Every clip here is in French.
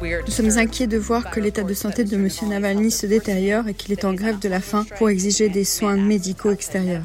Nous sommes inquiets de voir que l'état de santé de M. Navalny se détériore et qu'il est en grève de la faim pour exiger des soins médicaux extérieurs.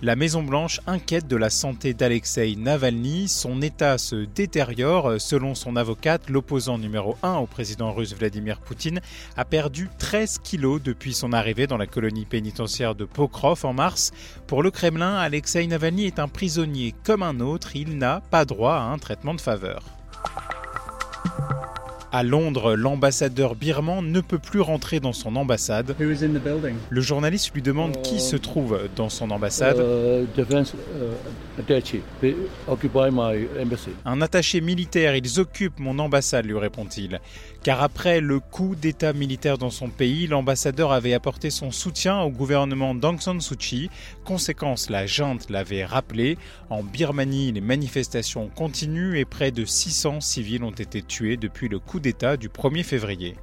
La Maison-Blanche inquiète de la santé d'Alexei Navalny. Son état se détériore. Selon son avocate, l'opposant numéro 1 au président russe Vladimir Poutine a perdu 13 kilos depuis son arrivée dans la colonie pénitentiaire de Pokrov en mars. Pour le Kremlin, Alexei Navalny est un prisonnier comme un autre. Il n'a pas droit à un traitement de faveur. À Londres, l'ambassadeur birman ne peut plus rentrer dans son ambassade. Who is in the building? Le journaliste lui demande qui se trouve dans son ambassade. Uh, defense uh, attaché. They occupy my embassy. Un attaché militaire, ils occupent mon ambassade, lui répond-il. Car après le coup d'état militaire dans son pays, l'ambassadeur avait apporté son soutien au gouvernement d'Aung San Suu Kyi. Conséquence, la junte l'avait rappelé. En Birmanie, les manifestations continuent et près de 600 civils ont été tués depuis le coup d'état du 1er février.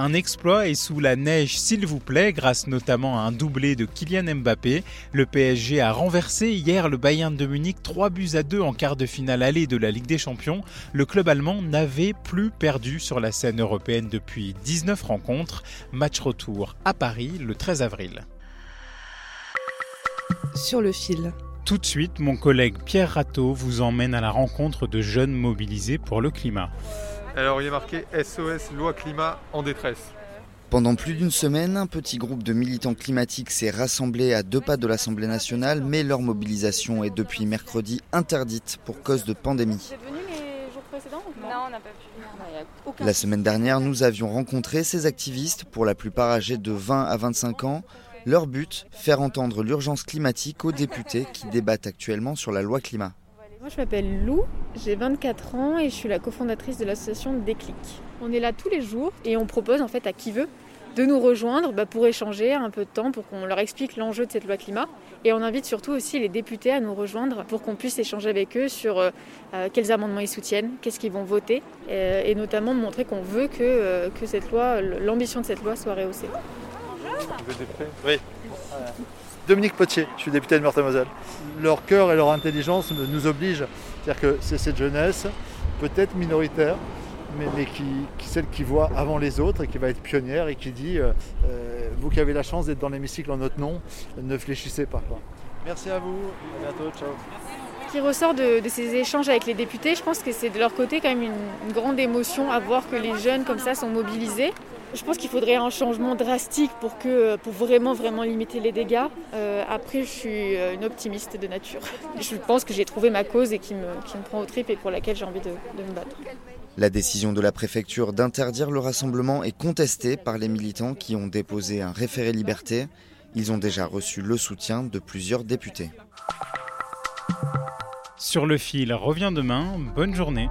Un exploit est sous la neige, s'il vous plaît, grâce notamment à un doublé de Kylian Mbappé. Le PSG a renversé hier le Bayern de Munich 3 buts à 2 en quart de finale allée de la Ligue des Champions. Le club allemand n'avait plus perdu sur la scène européenne depuis 19 rencontres. Match retour à Paris le 13 avril. Sur le fil. Tout de suite, mon collègue Pierre Ratteau vous emmène à la rencontre de jeunes mobilisés pour le climat. Alors il y a marqué SOS loi climat en détresse. Pendant plus d'une semaine, un petit groupe de militants climatiques s'est rassemblé à deux pas de l'Assemblée nationale, mais leur mobilisation est depuis mercredi interdite pour cause de pandémie. C'est venu les jours précédents ou Non, on n'a pas pu venir. La semaine dernière, nous avions rencontré ces activistes, pour la plupart âgés de 20 à 25 ans. Leur but, faire entendre l'urgence climatique aux députés qui débattent actuellement sur la loi climat. Moi, je m'appelle Lou, j'ai 24 ans et je suis la cofondatrice de l'association Déclic. On est là tous les jours et on propose en fait à qui veut de nous rejoindre bah, pour échanger un peu de temps, pour qu'on leur explique l'enjeu de cette loi climat. Et on invite surtout aussi les députés à nous rejoindre pour qu'on puisse échanger avec eux sur euh, euh, quels amendements ils soutiennent, qu'est-ce qu'ils vont voter, euh, et notamment montrer qu'on veut que, cette loi, l'ambition de cette loi soit rehaussée. Oui. Dominique Potier, je suis député de Meurthe-et-Moselle. Leur cœur et leur intelligence nous obligent. C'est-à-dire que c'est cette jeunesse, peut-être minoritaire, mais, mais qui, qui- celle qui voit avant les autres et qui va être pionnière et qui dit euh, euh, Vous qui avez la chance d'être dans l'hémicycle en notre nom, ne fléchissez pas. quoi. Merci à vous, à bientôt, ciao. Ce qui ressort de, de ces échanges avec les députés, je pense que c'est de leur côté quand même une, une grande émotion à voir que les jeunes comme ça sont mobilisés. Je pense qu'il faudrait un changement drastique pour, que, pour vraiment vraiment limiter les dégâts. Euh, après, je suis euh, une optimiste de nature. Je pense que j'ai trouvé ma cause et qui me, qui me prend au trip et pour laquelle j'ai envie de, de me battre. La décision de la préfecture d'interdire le rassemblement est contestée par les militants qui ont déposé un référé liberté. Ils ont déjà reçu le soutien de plusieurs députés. Sur le fil revient demain. Bonne journée.